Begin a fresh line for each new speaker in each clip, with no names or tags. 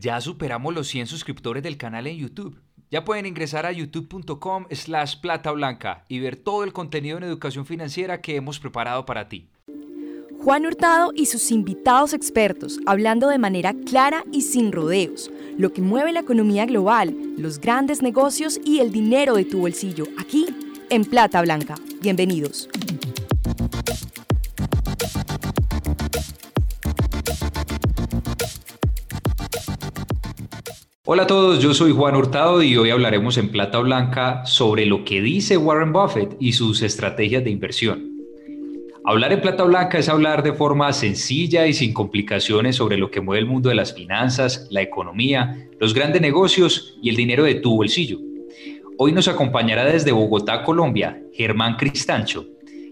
Ya superamos los 100 suscriptores del canal en YouTube. Ya pueden ingresar a youtube.com slash plata blanca y ver todo el contenido en educación financiera que hemos preparado para ti.
Juan Hurtado y sus invitados expertos hablando de manera clara y sin rodeos, lo que mueve la economía global, los grandes negocios y el dinero de tu bolsillo, aquí en Plata Blanca. Bienvenidos.
Hola a todos, yo soy Juan Hurtado y hoy hablaremos en Plata Blanca sobre lo que dice Warren Buffett y sus estrategias de inversión. Hablar en Plata Blanca es hablar de forma sencilla y sin complicaciones sobre lo que mueve el mundo de las finanzas, la economía, los grandes negocios y el dinero de tu bolsillo. Hoy nos acompañará desde Bogotá, Colombia, Germán Cristancho,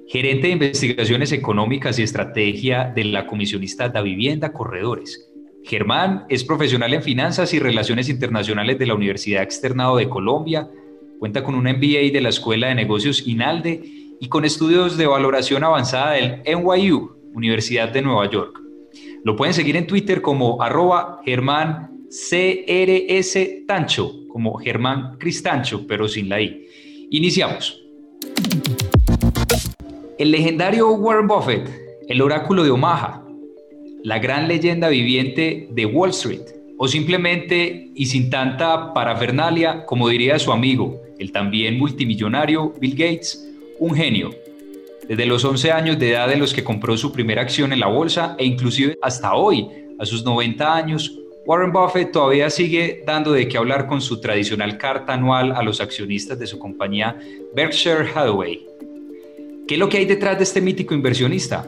gerente de investigaciones económicas y estrategia de la comisionista Da Vivienda Corredores Germán es profesional en finanzas y relaciones internacionales de la Universidad Externado de Colombia, cuenta con un MBA de la Escuela de Negocios INALDE y con estudios de valoración avanzada del NYU, Universidad de Nueva York. Lo pueden seguir en Twitter como arroba Germán CRS Tancho, como Germán Cristancho, pero sin la I. Iniciamos. El legendario Warren Buffett, el oráculo de Omaha, la gran leyenda viviente de Wall Street, o simplemente, y sin tanta parafernalia, como diría su amigo, el también multimillonario Bill Gates, un genio. Desde los 11 años de edad de los que compró su primera acción en la bolsa e inclusive hasta hoy, a sus 90 años, Warren Buffett todavía sigue dando de qué hablar con su tradicional carta anual a los accionistas de su compañía Berkshire Hathaway. ¿Qué es lo que hay detrás de este mítico inversionista?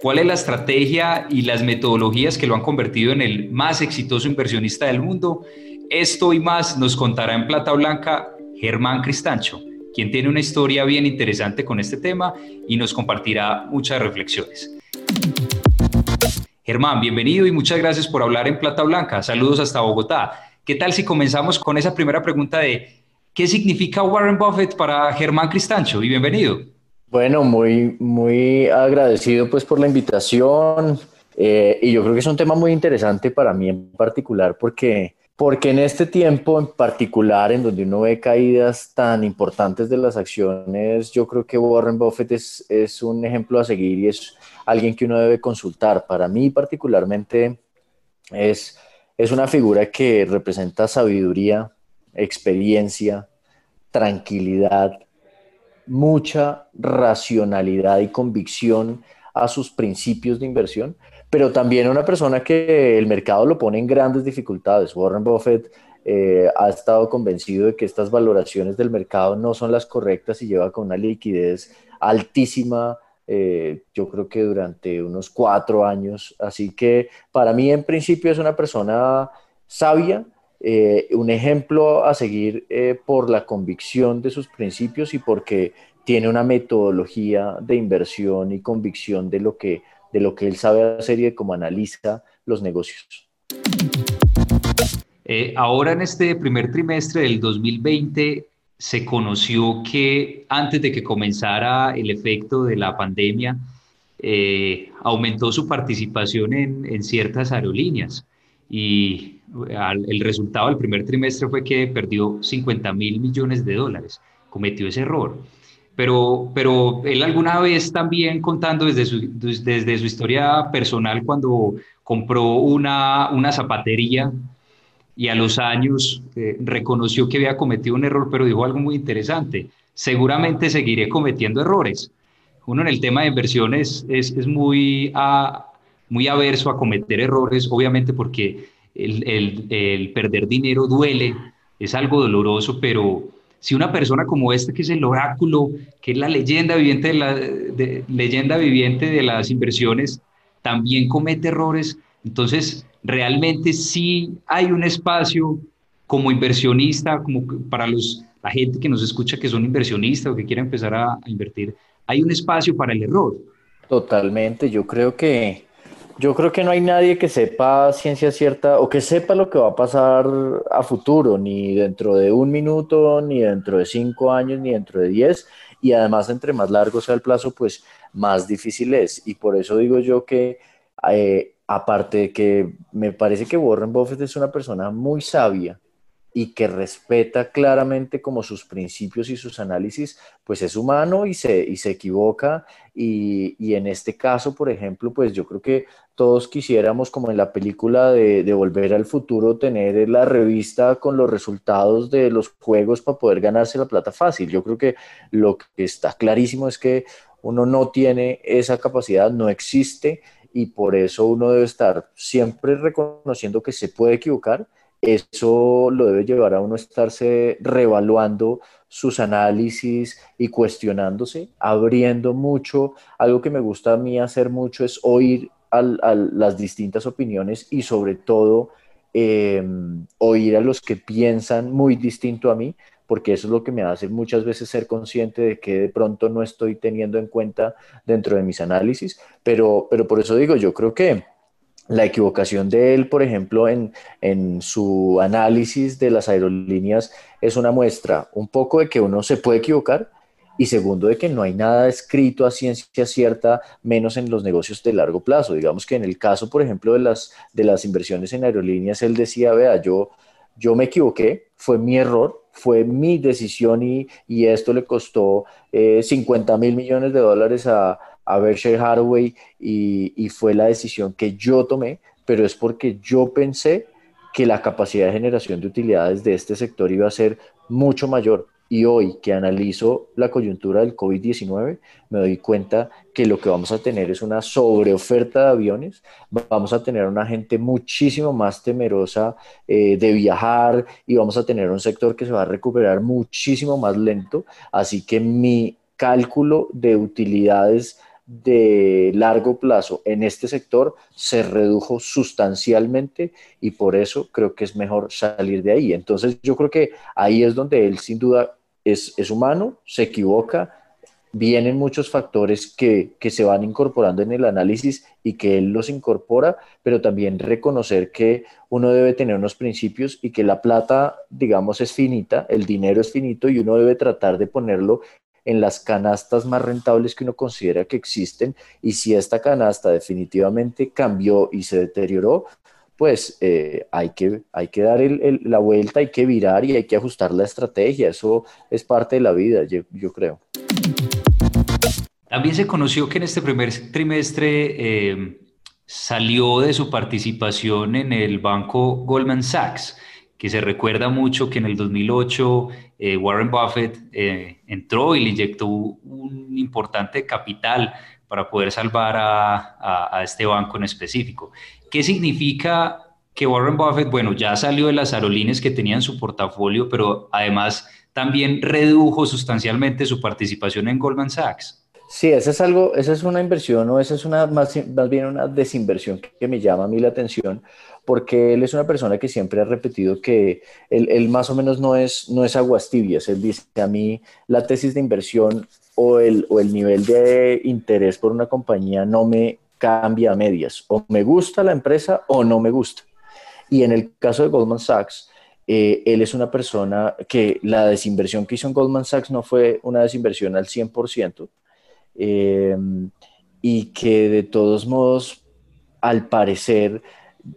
¿Cuál es la estrategia y las metodologías que lo han convertido en el más exitoso inversionista del mundo? Esto y más nos contará en Plata Blanca Germán Cristancho, quien tiene una historia bien interesante con este tema y nos compartirá muchas reflexiones. Germán, bienvenido y muchas gracias por hablar en Plata Blanca. Saludos hasta Bogotá. ¿Qué tal si comenzamos con esa primera pregunta de qué significa Warren Buffett para Germán Cristancho? Y bienvenido.
Bueno, muy, muy agradecido pues por la invitación eh, y yo creo que es un tema muy interesante para mí en particular porque, porque en este tiempo en particular en donde uno ve caídas tan importantes de las acciones, yo creo que Warren Buffett es, es un ejemplo a seguir y es alguien que uno debe consultar. Para mí particularmente es, es una figura que representa sabiduría, experiencia, tranquilidad mucha racionalidad y convicción a sus principios de inversión, pero también una persona que el mercado lo pone en grandes dificultades. Warren Buffett eh, ha estado convencido de que estas valoraciones del mercado no son las correctas y lleva con una liquidez altísima, eh, yo creo que durante unos cuatro años. Así que para mí en principio es una persona sabia, eh, un ejemplo a seguir eh, por la convicción de sus principios y porque tiene una metodología de inversión y convicción de lo que, de lo que él sabe hacer y de cómo analiza los negocios.
Eh, ahora en este primer trimestre del 2020 se conoció que antes de que comenzara el efecto de la pandemia, aumentó su participación en, en ciertas aerolíneas y el resultado del primer trimestre fue que perdió 50 mil millones de dólares, cometió ese error. Pero, pero él alguna vez también contando desde su, desde su historia personal cuando compró una, una zapatería y a los años eh, reconoció que había cometido un error, pero dijo algo muy interesante, seguramente seguiré cometiendo errores. Uno en el tema de inversiones es, es muy, a, muy averso a cometer errores, obviamente porque el, perder dinero duele, es algo doloroso, pero si una persona como esta, que es el oráculo, que es la leyenda viviente de, la, leyenda viviente de las inversiones, también comete errores, entonces realmente sí hay un espacio como inversionista, como para los, la gente que nos escucha que son inversionistas o que quieren empezar a invertir, hay un espacio para el error.
Totalmente, yo creo que yo creo que no hay nadie que sepa ciencia cierta o que sepa lo que va a pasar a futuro, ni dentro de un minuto, ni dentro de cinco años, ni dentro de diez. Y además, entre más largo sea el plazo, pues más difícil es. Y por eso digo yo que eh, aparte de que me parece que Warren Buffett es una persona muy sabia y que respeta claramente como sus principios y sus análisis, pues es humano y se, y se equivoca. Y, y, en este caso, por ejemplo, pues yo creo que todos quisiéramos, como en la película de, de, Volver al Futuro, tener la revista con los resultados de los juegos para poder ganarse la plata fácil. Yo creo que lo que está clarísimo es que uno no tiene esa capacidad, no existe y por eso uno debe estar siempre reconociendo que se puede equivocar eso lo debe llevar a uno a estarse reevaluando sus análisis y cuestionándose, abriendo mucho. Algo que me gusta a mí hacer mucho es oír a, las distintas opiniones y sobre todo em, oír a los que piensan muy distinto a mí, porque eso es lo que me hace muchas veces ser consciente de que de pronto no estoy teniendo en cuenta dentro de mis análisis, pero, pero por eso digo, yo creo que la equivocación de él, por ejemplo, en, su análisis de las aerolíneas es una muestra un poco de que uno se puede equivocar y segundo de que no hay nada escrito a ciencia cierta, menos en los negocios de largo plazo. Digamos que en el caso, por ejemplo, de las, de las inversiones en aerolíneas, él decía, vea, yo, yo me equivoqué, fue mi error, fue mi decisión y, esto le costó 50 eh, mil millones de dólares a, a Berkshire Hathaway y, y fue la decisión que yo tomé, pero es porque yo pensé que la capacidad de generación de utilidades de este sector iba a ser mucho mayor. Y hoy que analizo la coyuntura del COVID-19, me doy cuenta que lo que vamos a tener es una sobreoferta de aviones, vamos a tener una gente muchísimo más temerosa eh, de viajar y vamos a tener un sector que se va a recuperar muchísimo más lento. Así que mi cálculo de utilidades de largo plazo en este sector se redujo sustancialmente y por eso creo que es mejor salir de ahí. Entonces yo creo que ahí es donde él sin duda es, humano, se equivoca, vienen muchos factores que, que, se van incorporando en el análisis y que él los incorpora, pero también reconocer que uno debe tener unos principios y que la plata, digamos, es finita, el dinero es finito y uno debe tratar de ponerlo en las canastas más rentables que uno considera que existen y si esta canasta definitivamente cambió y se deterioró, pues eh, hay, que, hay que dar la vuelta, hay que virar y hay que ajustar la estrategia. Eso es parte de la vida, yo, creo.
También se conoció que en este primer trimestre eh, salió de su participación en el banco Goldman Sachs que se recuerda mucho que en el 2008 eh, Warren Buffett eh, entró y le inyectó un importante capital para poder salvar a, a, este banco en específico. ¿Qué significa que Warren Buffett, bueno, ya salió de las aerolíneas que tenía en su portafolio, pero además también redujo sustancialmente su participación en Goldman Sachs?
Sí, esa es algo, esa es una inversión o esa es una más, más bien una desinversión que me llama a mí la atención, porque él es una persona que siempre ha repetido que él, más o menos no es, no es aguas tibias. Él dice a mí la tesis de inversión o el, o el nivel de interés por una compañía no me cambia a medias. O me gusta la empresa o no me gusta. Y en el caso de Goldman Sachs, eh, él es una persona que la desinversión que hizo en Goldman Sachs no fue una desinversión al 100%, eh, y que de todos modos, al parecer,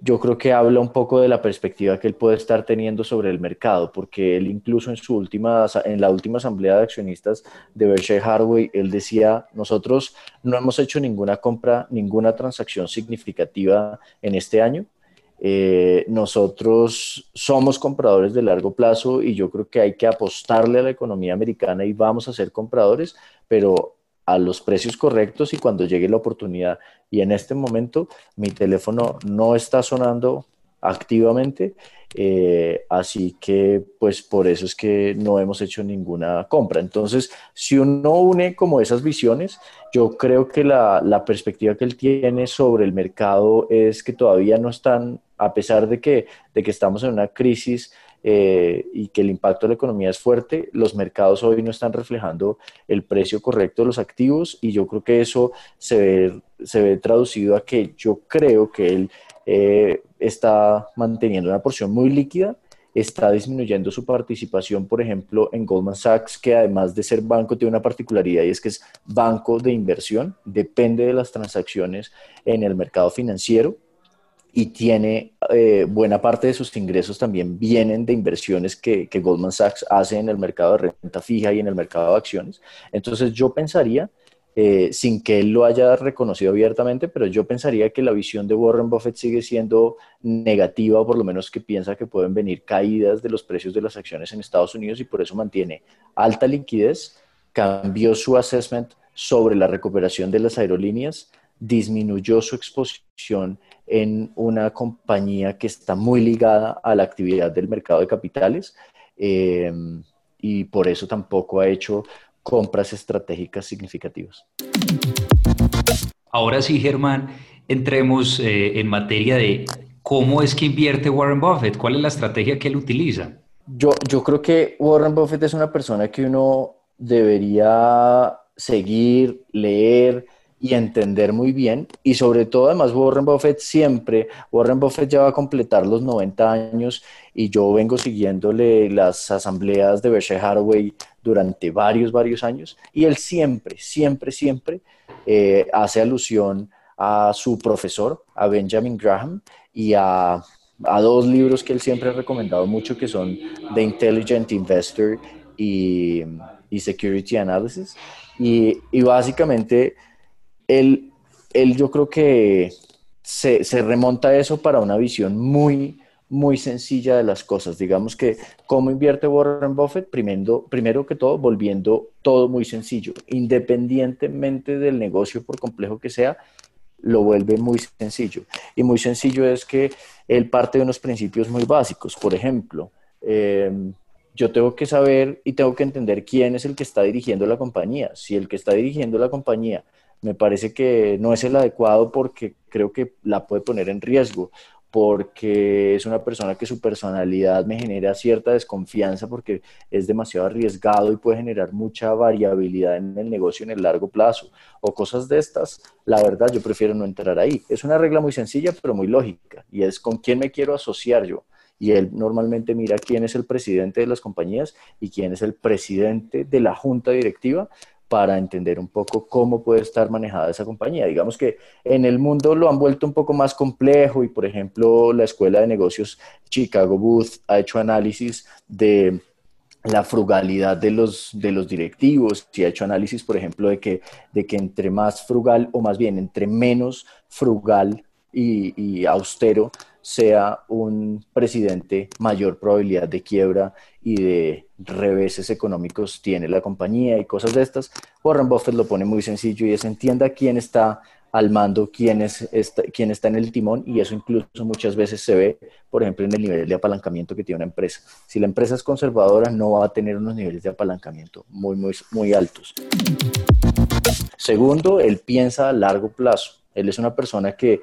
yo creo que habla un poco de la perspectiva que él puede estar teniendo sobre el mercado, porque él incluso en, su última, en la última asamblea de accionistas de Berkshire Hathaway, él decía, nosotros no hemos hecho ninguna compra, ninguna transacción significativa en este año. Eh, nosotros somos compradores de largo plazo y yo creo que hay que apostarle a la economía americana y vamos a ser compradores, pero a los precios correctos y cuando llegue la oportunidad. Y en este momento mi teléfono no está sonando activamente, eh, así que pues por eso es que no hemos hecho ninguna compra. Entonces, si uno une como esas visiones, yo creo que la, la perspectiva que él tiene sobre el mercado es que todavía no están, a pesar de que, de que estamos en una crisis, eh, y que el impacto de la economía es fuerte, los mercados hoy no están reflejando el precio correcto de los activos y yo creo que eso se ve, se ve traducido a que yo creo que él eh, está manteniendo una porción muy líquida, está disminuyendo su participación, por ejemplo, en Goldman Sachs, que además de ser banco tiene una particularidad y es que es banco de inversión, depende de las transacciones en el mercado financiero y tiene eh, buena parte de sus ingresos también vienen de inversiones que, Goldman Sachs hace en el mercado de renta fija y en el mercado de acciones. Entonces yo pensaría, eh, sin que él lo haya reconocido abiertamente, pero yo pensaría que la visión de Warren Buffett sigue siendo negativa, o por lo menos que piensa que pueden venir caídas de los precios de las acciones en Estados Unidos y por eso mantiene alta liquidez, cambió su assessment sobre la recuperación de las aerolíneas, disminuyó su exposición en una compañía que está muy ligada a la actividad del mercado de capitales eh, y por eso tampoco ha hecho compras estratégicas significativas.
Ahora sí, Germán, entremos eh, en materia de cómo es que invierte Warren Buffett, cuál es la estrategia que él utiliza.
Yo, yo creo que Warren Buffett es una persona que uno debería seguir, leer, y entender muy bien. Y sobre todo, además, Warren Buffett siempre, Warren Buffett ya va a completar los 90 años y yo vengo siguiéndole las asambleas de Berkshire Hathaway durante varios, varios años. Y él siempre, siempre, siempre eh, hace alusión a su profesor, a Benjamin Graham, y a, a, dos libros que él siempre ha recomendado mucho, que son The Intelligent Investor y, y Security Analysis. Y, y básicamente él, él yo creo que se, remonta a eso para una visión muy, muy sencilla de las cosas. Digamos que cómo invierte Warren Buffett, primero, primero que todo, volviendo todo muy sencillo. Independientemente del negocio, por complejo que sea, lo vuelve muy sencillo. Y muy sencillo es que él parte de unos principios muy básicos. Por ejemplo, em, yo tengo que saber y tengo que entender quién es el que está dirigiendo la compañía. Si el que está dirigiendo la compañía me parece que no es el adecuado porque creo que la puede poner en riesgo, porque es una persona que su personalidad me genera cierta desconfianza porque es demasiado arriesgado y puede generar mucha variabilidad en el negocio en el largo plazo o cosas de estas, la verdad yo prefiero no entrar ahí. Es una regla muy sencilla pero muy lógica y es con quién me quiero asociar yo. Y él normalmente mira quién es el presidente de las compañías y quién es el presidente de la junta directiva para entender un poco cómo puede estar manejada esa compañía. Digamos que en el mundo lo han vuelto un poco más complejo y, por ejemplo, la Escuela de Negocios Chicago Booth ha hecho análisis de la frugalidad de los, de los directivos y ha hecho análisis, por ejemplo, de que, de que entre más frugal o más bien entre menos frugal y, austero sea un presidente, mayor probabilidad de quiebra y de reveses económicos tiene la compañía y cosas de estas. Warren Buffett lo pone muy sencillo y es entienda quién está al mando, quién, es, está, quién está en el timón y eso incluso muchas veces se ve, por ejemplo, en el nivel de apalancamiento que tiene una empresa. Si la empresa es conservadora, no va a tener unos niveles de apalancamiento muy, muy, muy altos. Segundo, él piensa a largo plazo. Él es una persona que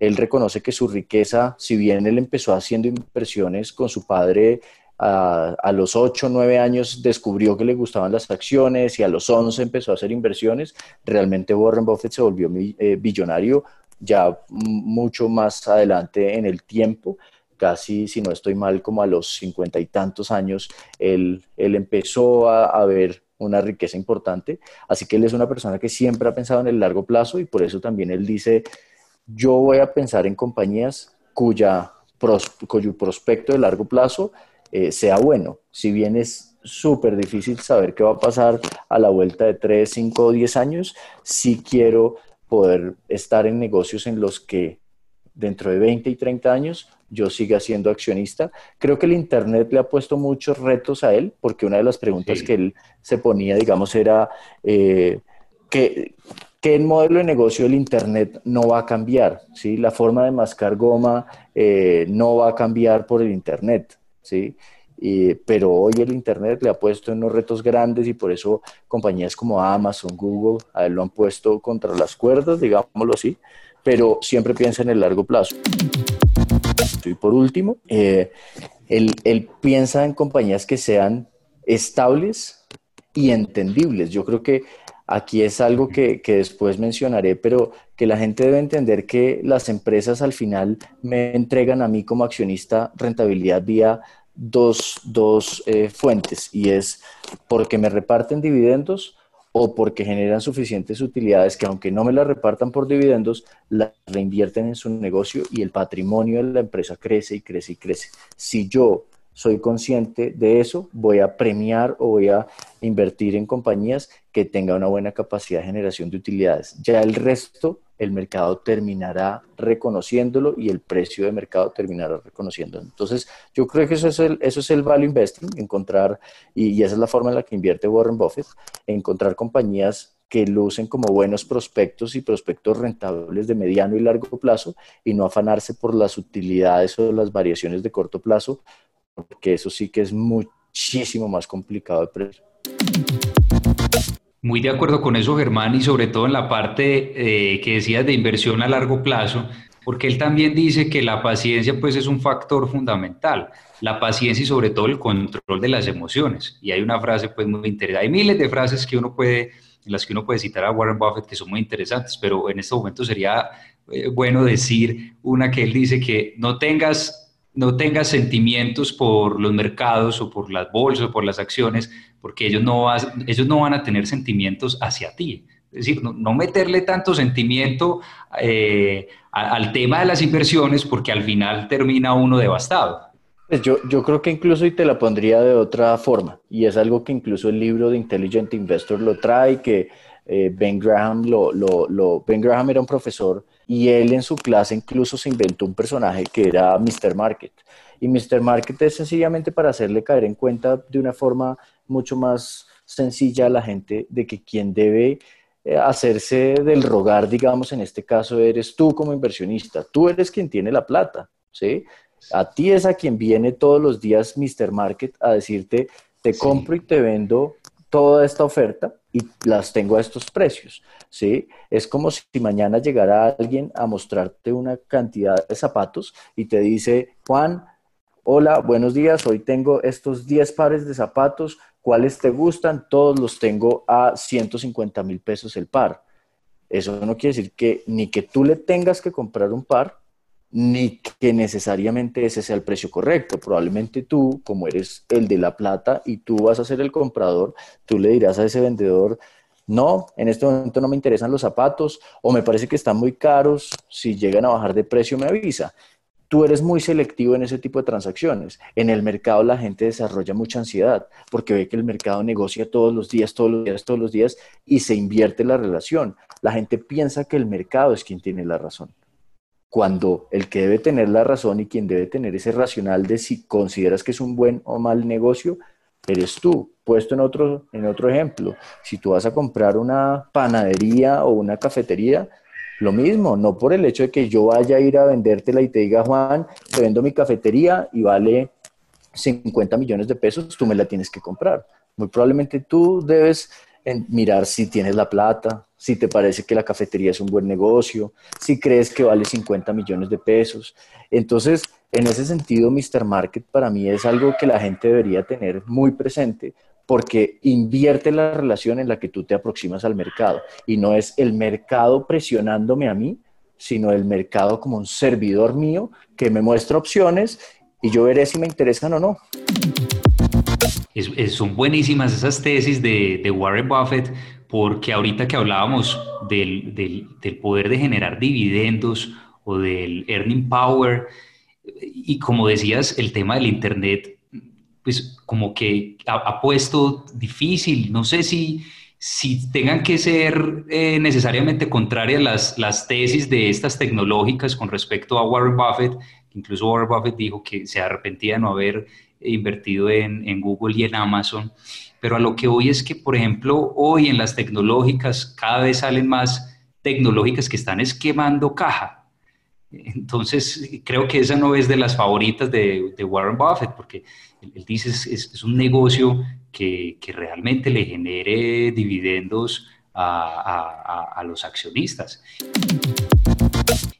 él reconoce que su riqueza, si bien él empezó haciendo inversiones con su padre a, los 8 o 9 años descubrió que le gustaban las acciones y a los 11 empezó a hacer inversiones, realmente Warren Buffett se volvió eh, ya mucho más adelante en el tiempo, casi, si no estoy mal, como a los cincuenta y tantos años, él, él empezó a, a, ver una riqueza importante. Así que él es una persona que siempre ha pensado en el largo plazo y por eso también él dice, yo voy a pensar en compañías cuya, cuyo prospecto de largo plazo eh, sea bueno. Si bien es súper difícil saber qué va a pasar a la vuelta de 3, 5 o 10 años, sí quiero poder estar en negocios en los que dentro de 20 y 30 años yo siga siendo accionista. Creo que el Internet le ha puesto muchos retos a él, porque una de las preguntas que él se ponía, digamos, era eh, que que el modelo de negocio del Internet no va a cambiar, ¿sí? La forma de mascar goma eh, no va a cambiar por el Internet, ¿sí? pero hoy el Internet le ha puesto unos retos grandes y por eso compañías como Amazon, Google, a él lo han puesto contra las cuerdas, digámoslo así, pero siempre piensa en el largo plazo. Y por último, eh, él, él piensa en compañías que sean estables y entendibles. Yo creo que Aquí es algo que, después mencionaré, pero que la gente debe entender que las empresas al final me entregan a mí como accionista rentabilidad vía dos, dos eh, fuentes y es porque me reparten dividendos o porque generan suficientes utilidades que aunque no me las repartan por dividendos, las reinvierten en su negocio y el patrimonio de la empresa crece y crece y crece. Si yo soy consciente de eso, voy a premiar o voy a invertir en compañías que tengan una buena capacidad de generación de utilidades. Ya el resto, el mercado terminará reconociéndolo y el precio de mercado terminará reconociéndolo. Entonces, yo creo que eso es el, eso es el value investing, encontrar, y, y esa es la forma en la que invierte Warren Buffett, encontrar compañías que lucen como buenos prospectos y prospectos rentables de mediano y largo plazo y no afanarse por las utilidades o las variaciones de corto plazo, porque eso sí que es muchísimo más complicado de precio.
Muy de acuerdo con eso, Germán, y sobre todo en la parte eh, que decías de inversión a largo plazo, porque él también dice que la paciencia pues es un factor fundamental, la paciencia y sobre todo el control de las emociones. Y hay una frase pues muy interesante, hay miles de frases que uno puede, en las que uno puede citar a Warren Buffett que son muy interesantes, pero en este momento sería eh, bueno decir una que él dice que no tengas no tengas sentimientos por los mercados o por las bolsas o por las acciones, porque ellos no, ellos no van a tener sentimientos hacia ti. Es decir, no, meterle tanto sentimiento eh, al tema de las inversiones porque al final termina uno devastado.
Pues yo, yo creo que incluso y te la pondría de otra forma, y es algo que incluso el libro de Intelligent Investor lo trae, que eh, Ben Graham lo, lo, lo, Ben Graham era un profesor y él en su clase incluso se inventó un personaje que era Mr. Market. Y Mr. Market es sencillamente para hacerle caer en cuenta de una forma mucho más sencilla a la gente de que quien debe eh, hacerse del rogar, digamos, en este caso eres tú como inversionista. Tú eres quien tiene la plata, ¿sí? A ti es a quien viene todos los días Mr. Market a decirte, te compro y te vendo toda esta oferta y las tengo a estos precios, ¿sí? Es como si mañana llegara alguien a mostrarte una cantidad de zapatos y te dice, Juan, hola, buenos días, hoy tengo estos 10 pares de zapatos, ¿cuáles te gustan? Todos los tengo a 150 mil pesos el par. Eso no quiere decir que ni que tú le tengas que comprar un par, ni que necesariamente ese sea el precio correcto. Probablemente tú, como eres el de la plata y tú vas a ser el comprador, tú le dirás a ese vendedor, no, en este momento no me interesan los zapatos o me parece que están muy caros, si llegan a bajar de precio me avisa. Tú eres muy selectivo en ese tipo de transacciones. En el mercado la gente desarrolla mucha ansiedad porque ve que el mercado negocia todos los días, todos los días, todos los días y se invierte la relación. La gente piensa que el mercado es quien tiene la razón cuando el que debe tener la razón y quien debe tener ese racional de si consideras que es un buen o mal negocio, eres tú. Puesto en otro, en otro ejemplo, si tú vas a comprar una panadería o una cafetería, lo mismo, no por el hecho de que yo vaya a ir a vendértela y te diga, Juan, te vendo mi cafetería y vale 50 millones de pesos, tú me la tienes que comprar. Muy probablemente tú debes mirar si tienes la plata, si te parece que la cafetería es un buen negocio, si crees que vale 50 millones de pesos. Entonces, en ese sentido, Mr. Market para mí es algo que la gente debería tener muy presente porque invierte la relación en la que tú te aproximas al mercado y no es el mercado presionándome a mí, sino el mercado como un servidor mío que me muestra opciones y yo veré si me interesan o no.
Son buenísimas esas tesis de, de Warren Buffett porque ahorita que hablábamos del, del, poder de generar dividendos o del earning power, y como decías, el tema del Internet, pues como que ha, puesto difícil, no sé si, si tengan que ser eh, necesariamente contrarias las, las tesis de estas tecnológicas con respecto a Warren Buffett, incluso Warren Buffett dijo que se arrepentía de no haber invertido en, en Google y en Amazon. Pero a lo que hoy es que, por ejemplo, hoy en las tecnológicas cada vez salen más tecnológicas que están esquemando caja. Entonces, creo que esa no es de las favoritas de, Warren Buffett, porque él, dice es, es, un negocio que, que, realmente le genere dividendos a, a, a los accionistas.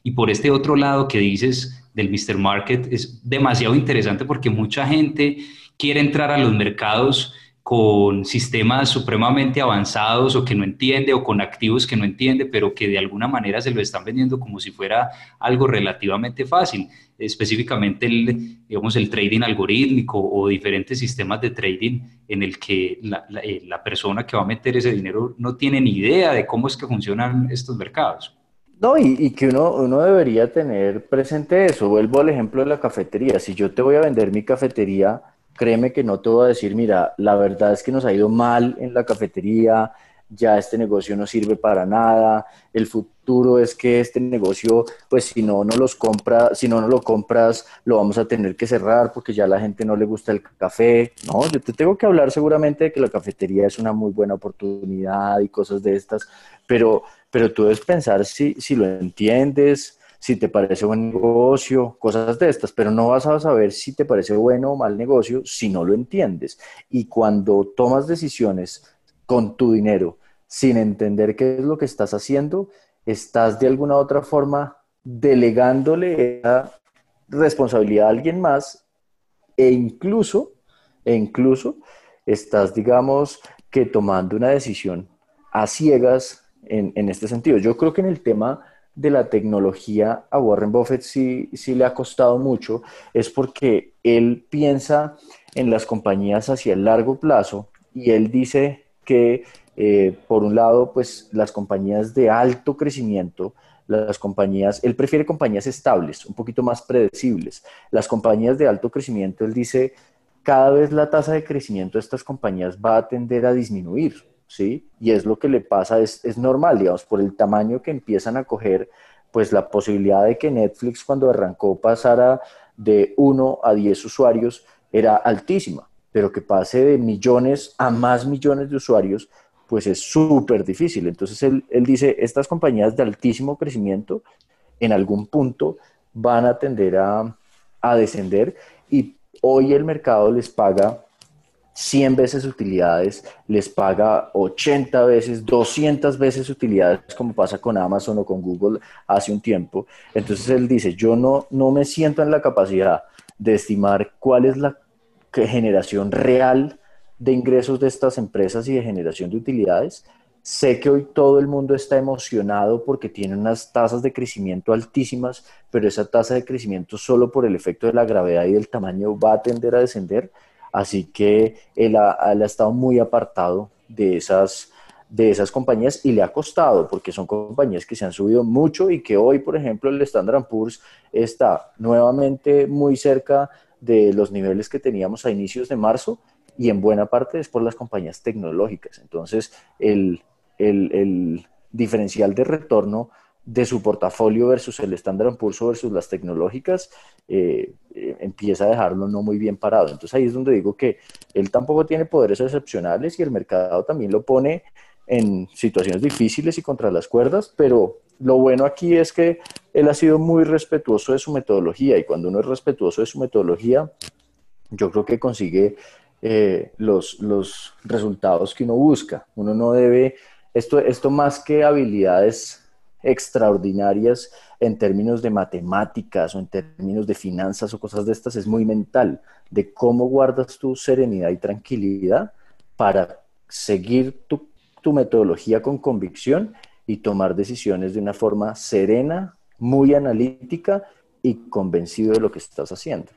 Y por este otro lado que dices del Mr. Market es demasiado interesante porque mucha gente quiere entrar a los mercados con sistemas supremamente avanzados o que no entiende o con activos que no entiende, pero que de alguna manera se lo están vendiendo como si fuera algo relativamente fácil, específicamente el, digamos, el trading algorítmico o diferentes sistemas de trading en el que la, eh, la persona que va a meter ese dinero no tiene ni idea de cómo es que funcionan estos mercados.
No, y, que uno, uno debería tener presente eso. Vuelvo al ejemplo de la cafetería. Si yo te voy a vender mi cafetería, créeme que no te voy a decir, mira, la verdad es que nos ha ido mal en la cafetería, ya este negocio no sirve para nada, el futuro es que este negocio, pues si no, no los compra, si no, no lo compras, lo vamos a tener que cerrar porque ya a la gente no le gusta el café. No, yo te tengo que hablar seguramente de que la cafetería es una muy buena oportunidad y cosas de estas, pero, pero tú debes pensar si, si lo entiendes, si te parece buen negocio, cosas de estas, pero no vas a saber si te parece bueno o mal negocio si no lo entiendes. Y cuando tomas decisiones con tu dinero sin entender qué es lo que estás haciendo, estás de alguna u otra forma delegándole responsabilidad a alguien más e incluso, e incluso estás, digamos, que tomando una decisión a ciegas en, este sentido. Yo creo que en el tema de la tecnología a Warren Buffett sí, sí le ha costado mucho es porque él piensa en las compañías hacia el largo plazo y él dice que eh, por un lado pues las compañías de alto crecimiento las compañías, él prefiere compañías estables, un poquito más predecibles. Las compañías de alto crecimiento, él dice, cada vez la tasa de crecimiento de estas compañías va a tender a disminuir. ¿Sí? Y es lo que le pasa, es, es normal, digamos, por el tamaño que empiezan a coger, pues la posibilidad de que Netflix cuando arrancó pasara de 1 a 10 usuarios era altísima, pero que pase de millones a más millones de usuarios, pues es súper difícil. Entonces él, él, dice, estas compañías de altísimo crecimiento en algún punto van a tender a, a descender y hoy el mercado les paga 100 veces utilidades, les paga 80 veces, 200 veces utilidades, como pasa con Amazon o con Google hace un tiempo. Entonces él dice, yo no, no me siento en la capacidad de estimar cuál es la generación real de ingresos de estas empresas y de generación de utilidades. Sé que hoy todo el mundo está emocionado porque tiene unas tasas de crecimiento altísimas, pero esa tasa de crecimiento solo por el efecto de la gravedad y del tamaño va a tender a descender Así que él ha, estado muy apartado de esas, de esas compañías y le ha costado porque son compañías que se han subido mucho y que hoy, por ejemplo, el Standard Poor's está nuevamente muy cerca de los niveles que teníamos a inicios de marzo y en buena parte es por las compañías tecnológicas. Entonces, el, el, el diferencial de retorno de su portafolio versus el Standard Poor's versus las tecnológicas, eh, eh, empieza a dejarlo no muy bien parado. Entonces ahí es donde digo que él tampoco tiene poderes excepcionales y el mercado también lo pone en situaciones difíciles y contra las cuerdas, pero lo bueno aquí es que él ha sido muy respetuoso de su metodología y cuando uno es respetuoso de su metodología, yo creo que consigue eh, los, los resultados que uno busca. Uno no debe, esto, esto más que habilidades extraordinarias en términos de matemáticas o en términos de finanzas o cosas de estas, es muy mental, de cómo guardas tu serenidad y tranquilidad para seguir tu, tu metodología con convicción y tomar decisiones de una forma serena, muy analítica y convencido de lo que estás haciendo.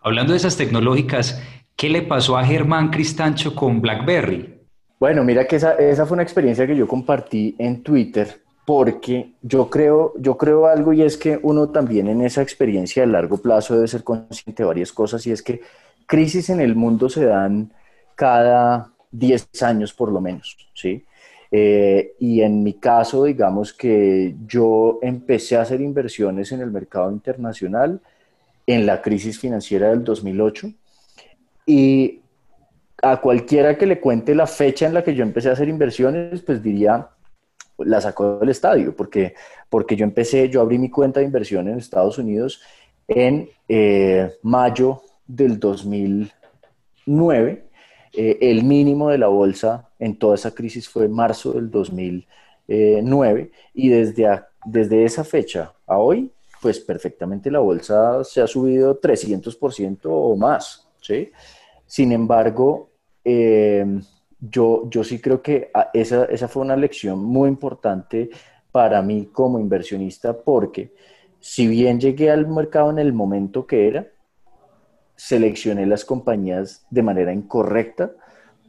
Hablando de esas tecnológicas, ¿qué le pasó a Germán Cristancho con BlackBerry?
Bueno, mira que esa, esa fue una experiencia que yo compartí en Twitter porque yo creo, yo creo algo y es que uno también en esa experiencia a largo plazo debe ser consciente de varias cosas y es que crisis en el mundo se dan cada 10 años por lo menos, ¿sí? Eh, y en mi caso, digamos que yo empecé a hacer inversiones en el mercado internacional en la crisis financiera del 2008 y a cualquiera que le cuente la fecha en la que yo empecé a hacer inversiones, pues diría, la sacó del estadio, porque, porque yo empecé, yo abrí mi cuenta de inversión en Estados Unidos en eh, mayo del 2009. Eh, el mínimo de la bolsa en toda esa crisis fue marzo del 2009 y desde, desde esa fecha a hoy, pues perfectamente la bolsa se ha subido 300% o más, ¿sí? Sin embargo, eh, yo, yo sí creo que ah, esa, esa fue una lección muy importante para mí como inversionista porque si bien llegué al mercado en el momento que era, seleccioné las compañías de manera incorrecta.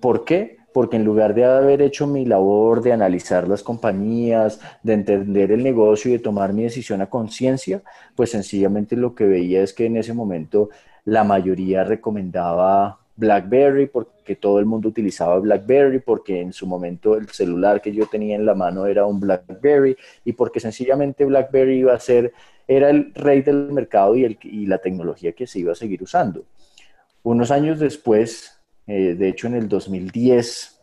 ¿Por qué? Porque en lugar de haber hecho mi labor de analizar las compañías, de entender el negocio y de tomar mi decisión a conciencia, pues sencillamente lo que veía es que en ese momento la mayoría recomendaba BlackBerry porque todo el mundo utilizaba BlackBerry, porque en su momento el celular que yo tenía en la mano era un BlackBerry y porque sencillamente BlackBerry iba a ser, era el rey del mercado y, el, y la tecnología que se iba a seguir usando. Unos años después, eh, de hecho en el 2010,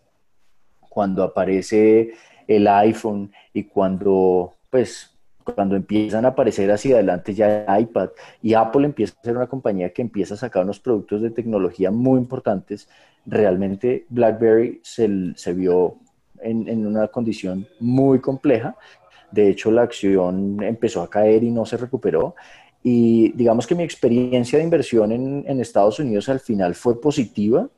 cuando aparece el iPhone y cuando pues cuando empiezan a aparecer hacia adelante ya iPad y Apple empieza a ser una compañía que empieza a sacar unos productos de tecnología muy importantes, realmente BlackBerry se, se vio en, en, una condición muy compleja. De hecho, la acción empezó a caer y no se recuperó. Y digamos que mi experiencia de inversión en, en Estados Unidos al final fue positiva,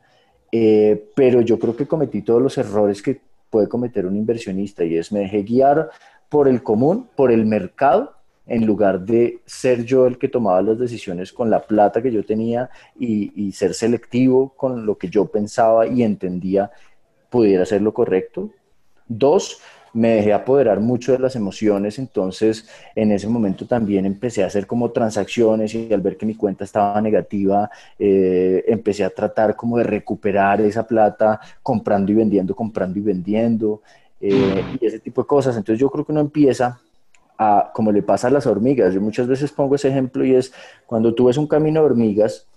eh, pero yo creo que cometí todos los errores que puede cometer un inversionista y es me dejé guiar por el común, por el mercado, en lugar de ser yo el que tomaba las decisiones con la plata que yo tenía y, ser selectivo con lo que yo pensaba y entendía pudiera ser lo correcto. Dos, me dejé apoderar mucho de las emociones, entonces en ese momento también empecé a hacer como transacciones y al ver que mi cuenta estaba negativa, eh, empecé a tratar como de recuperar esa plata comprando y vendiendo, comprando y vendiendo. Eh, y ese tipo de cosas. Entonces yo creo que uno empieza a, como le pasa a las hormigas, yo muchas veces pongo ese ejemplo y es cuando tú ves un camino de hormigas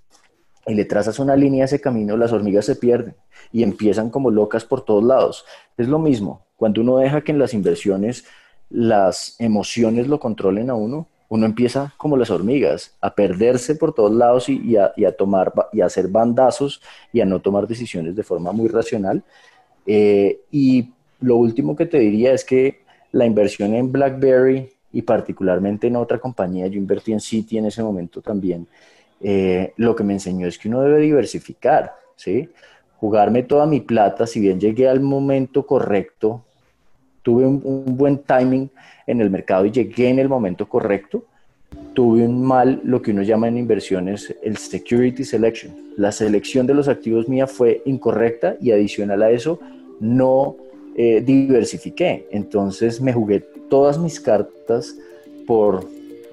y le trazas una línea a ese camino, las hormigas se pierden y empiezan como locas por todos lados. Es lo mismo, cuando uno deja que en las inversiones las emociones lo controlen a uno, uno empieza como las hormigas, a perderse por todos lados y, a, tomar y a hacer bandazos y a no tomar decisiones de forma muy racional. Eh, y lo último que te diría es que la inversión en BlackBerry y particularmente en otra compañía, yo invertí en Citi en ese momento también, eh, lo que me enseñó es que uno debe diversificar, ¿sí? Jugarme toda mi plata, si bien llegué al momento correcto, tuve un, un buen timing en el mercado y llegué en el momento correcto, tuve un mal, lo que uno llama en inversiones, el security selection. La selección de los activos mía fue incorrecta y adicional a eso, no eh, diversifiqué. Entonces me jugué todas mis cartas por,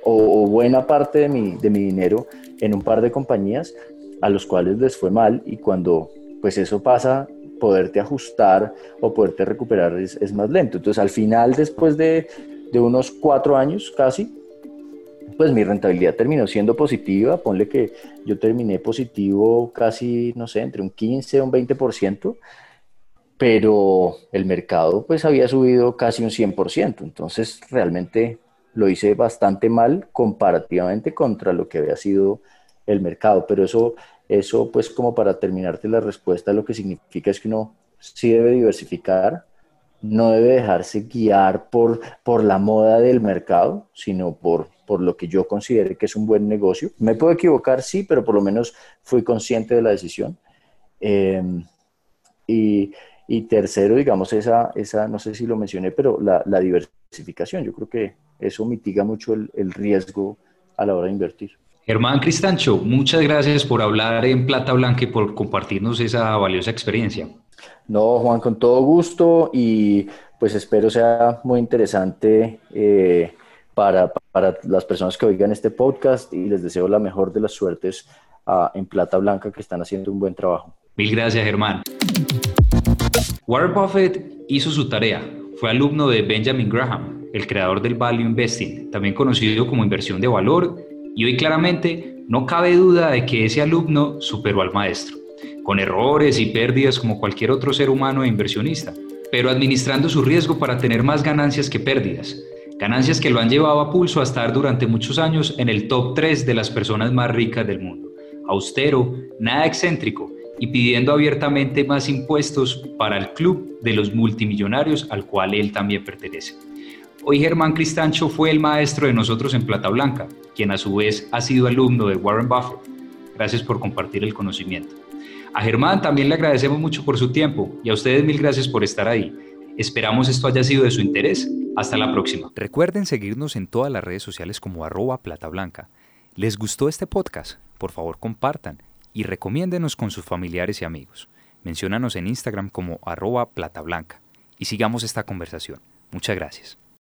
o, buena parte de mi, de mi dinero en un par de compañías a los cuales les fue mal y cuando pues eso pasa, poderte ajustar o poderte recuperar es, es más lento. Entonces al final, después de, de unos cuatro años casi, pues mi rentabilidad terminó siendo positiva. Ponle que yo terminé positivo casi, no sé, entre un 15 o un 20% pero el mercado pues había subido casi un 100%, entonces realmente lo hice bastante mal comparativamente contra lo que había sido el mercado, pero eso, eso pues como para terminarte la respuesta, lo que significa es que uno sí debe diversificar, no debe dejarse guiar por, por la moda del mercado, sino por, por lo que yo considere que es un buen negocio. Me puedo equivocar, sí, pero por lo menos fui consciente de la decisión. Eh, y, y tercero, digamos, esa, esa, no sé si lo mencioné, pero la, la diversificación. Yo creo que eso mitiga mucho el, el, riesgo a la hora de invertir.
Germán Cristancho, muchas gracias por hablar en Plata Blanca y por compartirnos esa valiosa experiencia.
No, Juan, con todo gusto y pues espero sea muy interesante eh, para, para, las personas que oigan este podcast y les deseo la mejor de las suertes a, en Plata Blanca que están haciendo un buen trabajo.
Mil gracias, Germán. Warren Buffett hizo su tarea. Fue alumno de Benjamin Graham, el creador del Value Investing, también conocido como inversión de valor, y hoy claramente no cabe duda de que ese alumno superó al maestro, con errores y pérdidas como cualquier otro ser humano e inversionista, pero administrando su riesgo para tener más ganancias que pérdidas, ganancias que lo han llevado a pulso a estar durante muchos años en el top 3 de las personas más ricas del mundo. Austero, nada excéntrico, y pidiendo abiertamente más impuestos para el club de los multimillonarios al cual él también pertenece. Hoy Germán Cristancho fue el maestro de nosotros en Plata Blanca, quien a su vez ha sido alumno de Warren Buffett. Gracias por compartir el conocimiento.
A Germán también le agradecemos mucho por su tiempo y a ustedes mil gracias por estar ahí. Esperamos esto haya sido de su interés. Hasta la próxima.
Recuerden seguirnos en todas las redes sociales como arroba plata blanca. ¿Les gustó este podcast? Por favor compartan y recomiéndenos con sus familiares y amigos. Menciónanos en Instagram como arroba platablanca y sigamos esta conversación. Muchas gracias.